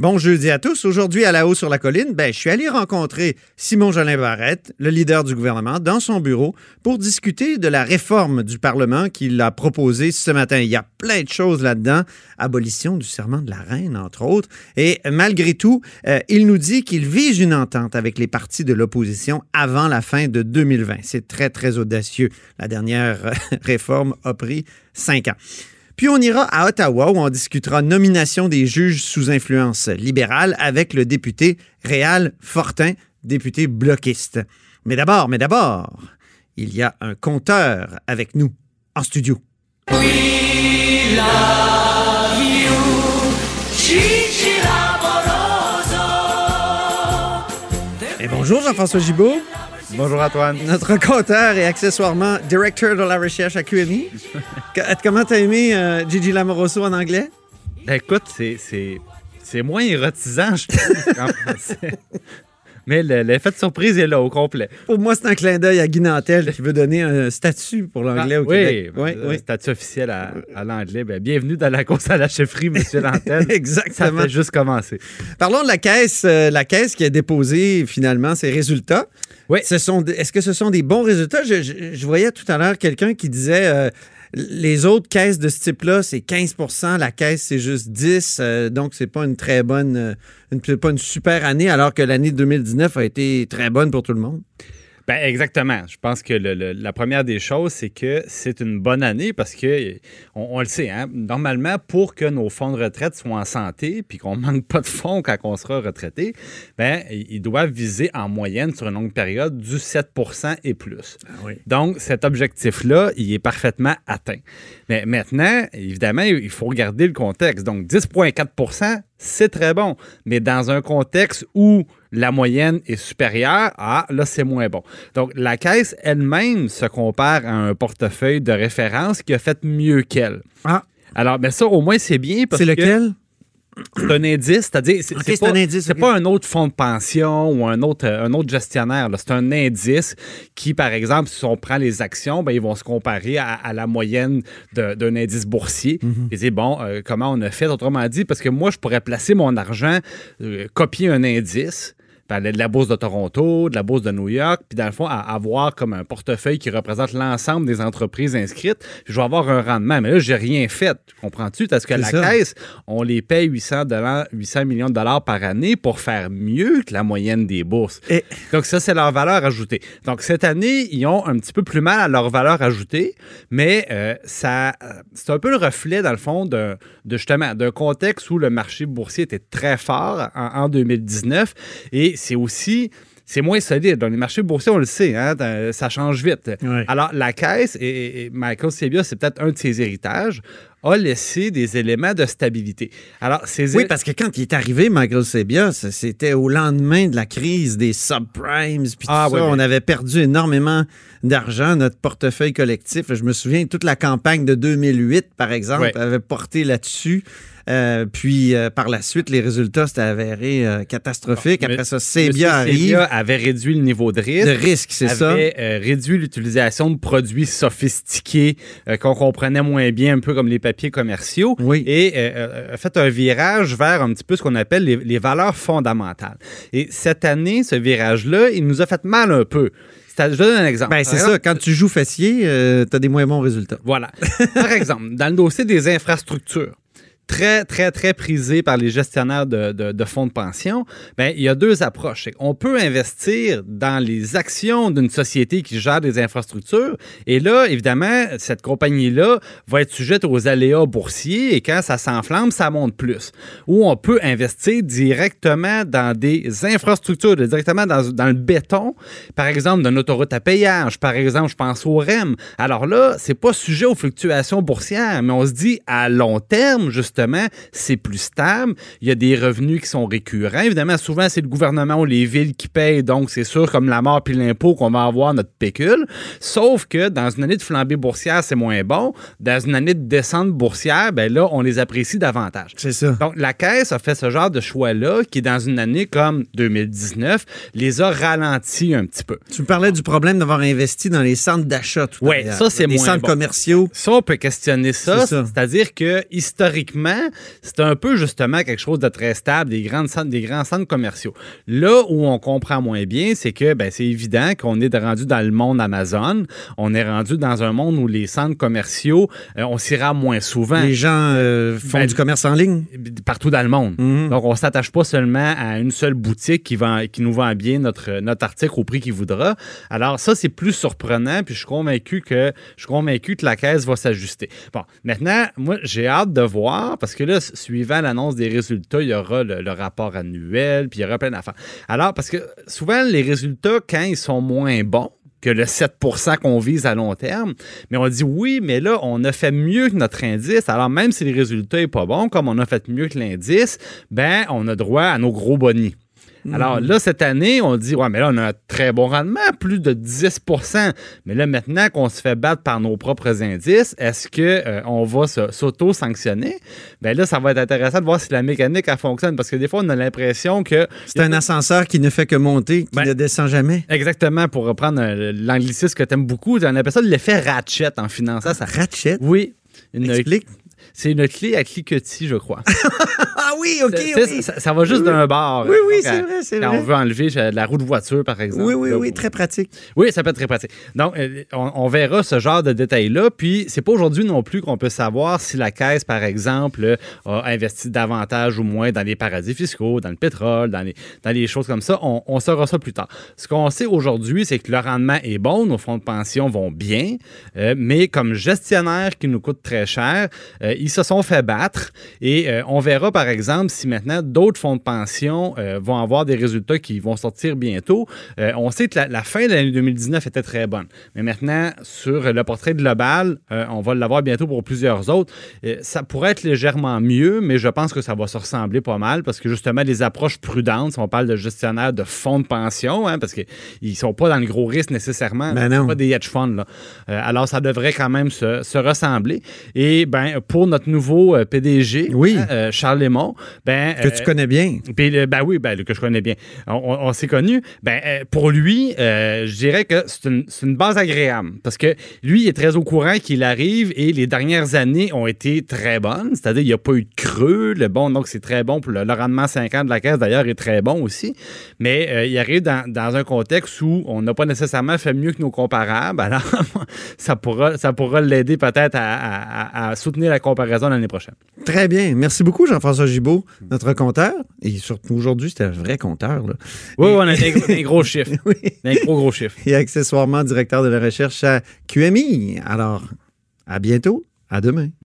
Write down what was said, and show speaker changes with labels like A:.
A: Bon jeudi à tous. Aujourd'hui, à la haut sur la colline, ben, je suis allé rencontrer Simon Jolin Barrette, le leader du gouvernement, dans son bureau pour discuter de la réforme du Parlement qu'il a proposée ce matin. Il y a plein de choses là-dedans. Abolition du serment de la reine, entre autres. Et malgré tout, euh, il nous dit qu'il vise une entente avec les partis de l'opposition avant la fin de 2020. C'est très, très audacieux. La dernière réforme a pris cinq ans. Puis on ira à Ottawa où on discutera nomination des juges sous influence libérale avec le député Réal Fortin, député bloquiste. Mais d'abord, mais d'abord, il y a un compteur avec nous en studio. Et bonjour Jean-François Gibault.
B: Bonjour Antoine.
A: Notre compteur et accessoirement directeur de la recherche à QMI. Comment t'as aimé euh, Gigi Lamoroso en anglais?
B: Ben, écoute, c'est moins érotisant, je trouve, qu'en français. Mais l'effet de surprise est là au complet.
A: Pour moi, c'est un clin d'œil à Guy Nantel qui veut donner un statut pour l'anglais au
B: oui,
A: Québec.
B: Oui, oui, statut officiel à, l'anglais. Ben, bienvenue dans la course à la chefferie, M. Nantel.
A: Exactement.
B: Ça fait juste commencer.
A: Parlons de la caisse, euh, la caisse qui a déposé finalement ses résultats. Oui. Est-ce que ce sont des bons résultats? Je, voyais tout à l'heure quelqu'un qui disait euh, les autres caisses de ce type-là, c'est 15% la caisse, c'est juste 10 euh, donc c'est pas une très bonne, euh, une, pas une super année, alors que l'année 2019 a été très bonne pour tout le monde.
B: Ben exactement. Je pense que la première des choses, c'est que c'est une bonne année parce que, on, le sait, hein, normalement, pour que nos fonds de retraite soient en santé puis qu'on ne manque pas de fonds quand on sera retraité, ben, ils doivent viser en moyenne sur une longue période du 7% et plus.
A: Ah
B: Donc, cet objectif-là, il est parfaitement atteint. Mais maintenant, évidemment, il faut regarder le contexte. Donc, 10,4% c'est très bon. Mais dans un contexte où la moyenne est supérieure, ah, là, c'est moins bon. Donc, la caisse elle-même se compare à un portefeuille de référence qui a fait mieux qu'elle.
A: Ah.
B: Alors, mais ça, au moins, c'est bien parce
A: que... C'est lequel?
B: C'est un indice, c'est-à-dire, c'est pas, un autre fonds de pension ou un autre, un autre gestionnaire. C'est un indice qui, par exemple, si on prend les actions, ben, ils vont se comparer à, la moyenne d'un indice boursier.
A: Mm
B: Et dire, bon, euh, comment on a fait, autrement dit, parce que moi, je pourrais placer mon argent, euh, copier un indice, de la bourse de Toronto, de la bourse de New York, puis dans le fond, à avoir comme un portefeuille qui représente l'ensemble des entreprises inscrites, je vais avoir un rendement. Mais là, j'ai rien fait. Comprends-tu? Parce que la caisse, on les paye 800, 800 millions de dollars par année pour faire mieux que la moyenne des bourses.
A: Et...
B: Donc, ça, c'est leur valeur ajoutée. Donc, cette année, ils ont un petit peu plus mal à leur valeur ajoutée, mais euh, ça, c'est un peu le reflet, dans le fond, de, justement d'un contexte où le marché boursier était très fort en, en 2019 et c'est aussi c'est moins solide. Dans les marchés boursiers, on le sait, hein, ça change vite. Alors, la caisse, et, Michael Sebia, c'est peut-être un de ses héritages, a laissé des éléments de stabilité. Alors, ces
A: Oui, parce que quand il est arrivé, Michael Sebia, c'était au lendemain de la crise des subprimes, puis ah, ça, on avait perdu énormément d'argent, notre portefeuille collectif. Je me souviens, toute la campagne de 2008, par exemple, avait porté là-dessus. Euh, puis euh, par la suite, les résultats s'étaient avérés euh, catastrophiques. Après ça, Sebia arrive.
B: avait réduit le niveau de risque.
A: De risque, c'est ça.
B: Avait réduit l'utilisation de produits sophistiqués qu'on comprenait moins bien, un peu comme les papiers commerciaux.
A: Oui.
B: Et a fait un virage vers un petit peu ce qu'on appelle les, valeurs fondamentales. Et cette année, ce virage-là, il nous a fait mal un peu. Je donne un exemple.
A: Ben, c'est ça. Quand tu joues fessier, tu as des moins bons résultats.
B: Voilà. Par exemple, dans le dossier des infrastructures, très, très, très prisé par les gestionnaires de, fonds de pension, bien, il y a deux approches. On peut investir dans les actions d'une société qui gère des infrastructures. Et là, évidemment, cette compagnie-là va être sujette aux aléas boursiers et quand ça s'enflamme, ça monte plus. Ou on peut investir directement dans des infrastructures, directement dans, le béton, par exemple, d'une autoroute à payage. Par exemple, je pense au REM. Alors là, c'est pas sujet aux fluctuations boursières, mais on se dit à long terme, justement, c'est plus stable. Il y a des revenus qui sont récurrents. Évidemment, souvent, c'est le gouvernement ou les villes qui payent, donc c'est sûr, comme la mort puis l'impôt, qu'on va avoir notre pécule. Sauf que dans une année de flambée boursière, c'est moins bon. Dans une année de descente boursière, ben là, on les apprécie davantage.
A: C'est ça.
B: Donc, la Caisse a fait ce genre de choix-là qui, dans une année comme 2019, les a ralentis un petit peu.
A: Tu me parlais du problème d'avoir investi dans les centres d'achat.
B: Oui, ça, c'est moins
A: Les centres commerciaux.
B: Ça, on peut questionner ça. C'est-à-dire que, historiquement, c'était un peu justement quelque chose de très stable, des, grandes centres, des grands centres commerciaux. Là où on comprend moins bien, c'est que ben, c'est évident qu'on est rendu dans le monde Amazon. On est rendu dans un monde où les centres commerciaux, euh, on s'y rend moins souvent.
A: Les gens euh, font
B: Ben,
A: du commerce en ligne.
B: Partout dans le monde.
A: Mhm.
B: Donc, on ne s'attache pas seulement à une seule boutique qui, vend, qui nous vend bien notre, notre article au prix qu'il voudra. Alors, ça, c'est plus surprenant, puis je suis convaincu que je suis convaincu que la caisse va s'ajuster. Bon, maintenant, moi, j'ai hâte de voir, parce que là, suivant l'annonce des résultats, il y aura le, rapport annuel, puis il y aura plein d'affaires. Alors, parce que souvent, les résultats, quand ils sont moins bons, que le 7% qu'on vise à long terme. Mais on dit oui, mais là, on a fait mieux que notre indice. Alors, même si le résultat n'est pas bon, comme on a fait mieux que l'indice, ben, on a droit à nos gros bonnies. Alors là, cette année, on dit, ouais, mais là, on a un très bon rendement, plus de 10% Mais là, maintenant qu'on se fait battre par nos propres indices, est-ce qu'on va se- s'auto-sanctionner? Ben là, ça va être intéressant de voir si la mécanique, elle fonctionne. Parce que des fois, on a l'impression que
A: C'est un ascenseur qui ne fait que monter, qui
B: Ben,
A: ne descend jamais.
B: Exactement, pour reprendre euh, l'anglicisme que tu aimes beaucoup, on appelle ça l'effet ratchet en finance. Ça,
A: Ratchet?
B: Oui. Une-
A: Explique.
B: C'est une clé à cliquetis, je crois.
A: Ah oui, OK, oui.
B: ça, ça va juste
A: Oui.
B: d'un bord.
A: Oui, oui, c'est vrai, c'est
B: Quand
A: vrai.
B: on veut enlever la roue de voiture, par exemple.
A: Oui, oui,
B: Là,
A: oui,
B: ou-
A: très pratique.
B: Oui, ça peut être très pratique. Donc, euh, on, on verra ce genre de détails-là. Puis, c'est pas aujourd'hui non plus qu'on peut savoir si la caisse, par exemple, euh, a investi davantage ou moins dans les paradis fiscaux, dans le pétrole, dans les, dans les choses comme ça. On, on saura ça plus tard. Ce qu'on sait aujourd'hui, c'est que le rendement est bon, nos fonds de pension vont bien, euh, mais comme gestionnaires qui nous coûtent très cher, euh, ils se sont fait battre. Et euh, on verra, par exemple, si maintenant d'autres fonds de pension euh, vont avoir des résultats qui vont sortir bientôt. Euh, on sait que la, la fin de l'année 2019 était très bonne. Mais maintenant, sur le portrait global, on va l'avoir bientôt pour plusieurs autres. Ça pourrait être légèrement mieux, mais je pense que ça va se ressembler pas mal parce que justement, les approches prudentes, si on parle de gestionnaires de fonds de pension, hein, parce qu'ils ne sont pas dans le gros risque nécessairement.
A: Ben non.
B: pas des hedge funds. Là. Alors, ça devrait quand même se, se ressembler. Et ben, pour notre nouveau euh, PDG,
A: Oui.
B: hein, euh, Charles Lemont, ben,
A: Que tu
B: euh,
A: connais bien.
B: ben oui, ben, que je connais bien. On, on- on s'est connus. Ben, pour lui, je dirais que c'est une, base agréable. Parce que lui, il est très au courant qu'il arrive et les dernières années ont été très bonnes. C'est-à-dire, il n'y a pas eu de creux. Le bon, donc, c'est très bon. Pour le, le rendement 5 ans de la caisse, d'ailleurs, est très bon aussi. Mais il arrive dans, dans un contexte où on n'a pas nécessairement fait mieux que nos comparables. Alors, ça pourra, ça pourra l'aider peut-être à, à- à- à soutenir la comparaison l'année prochaine.
A: Très bien. Merci beaucoup, Jean-François Gibault, notre compteur. Et surtout, aujourd'hui, c'était un vrai compteur. là.
B: Oui,
A: Et-
B: on a des, des gros chiffres.
A: Oui.
B: Des gros, gros chiffres.
A: Et accessoirement directeur de la recherche à QMI. Alors, à bientôt. À demain.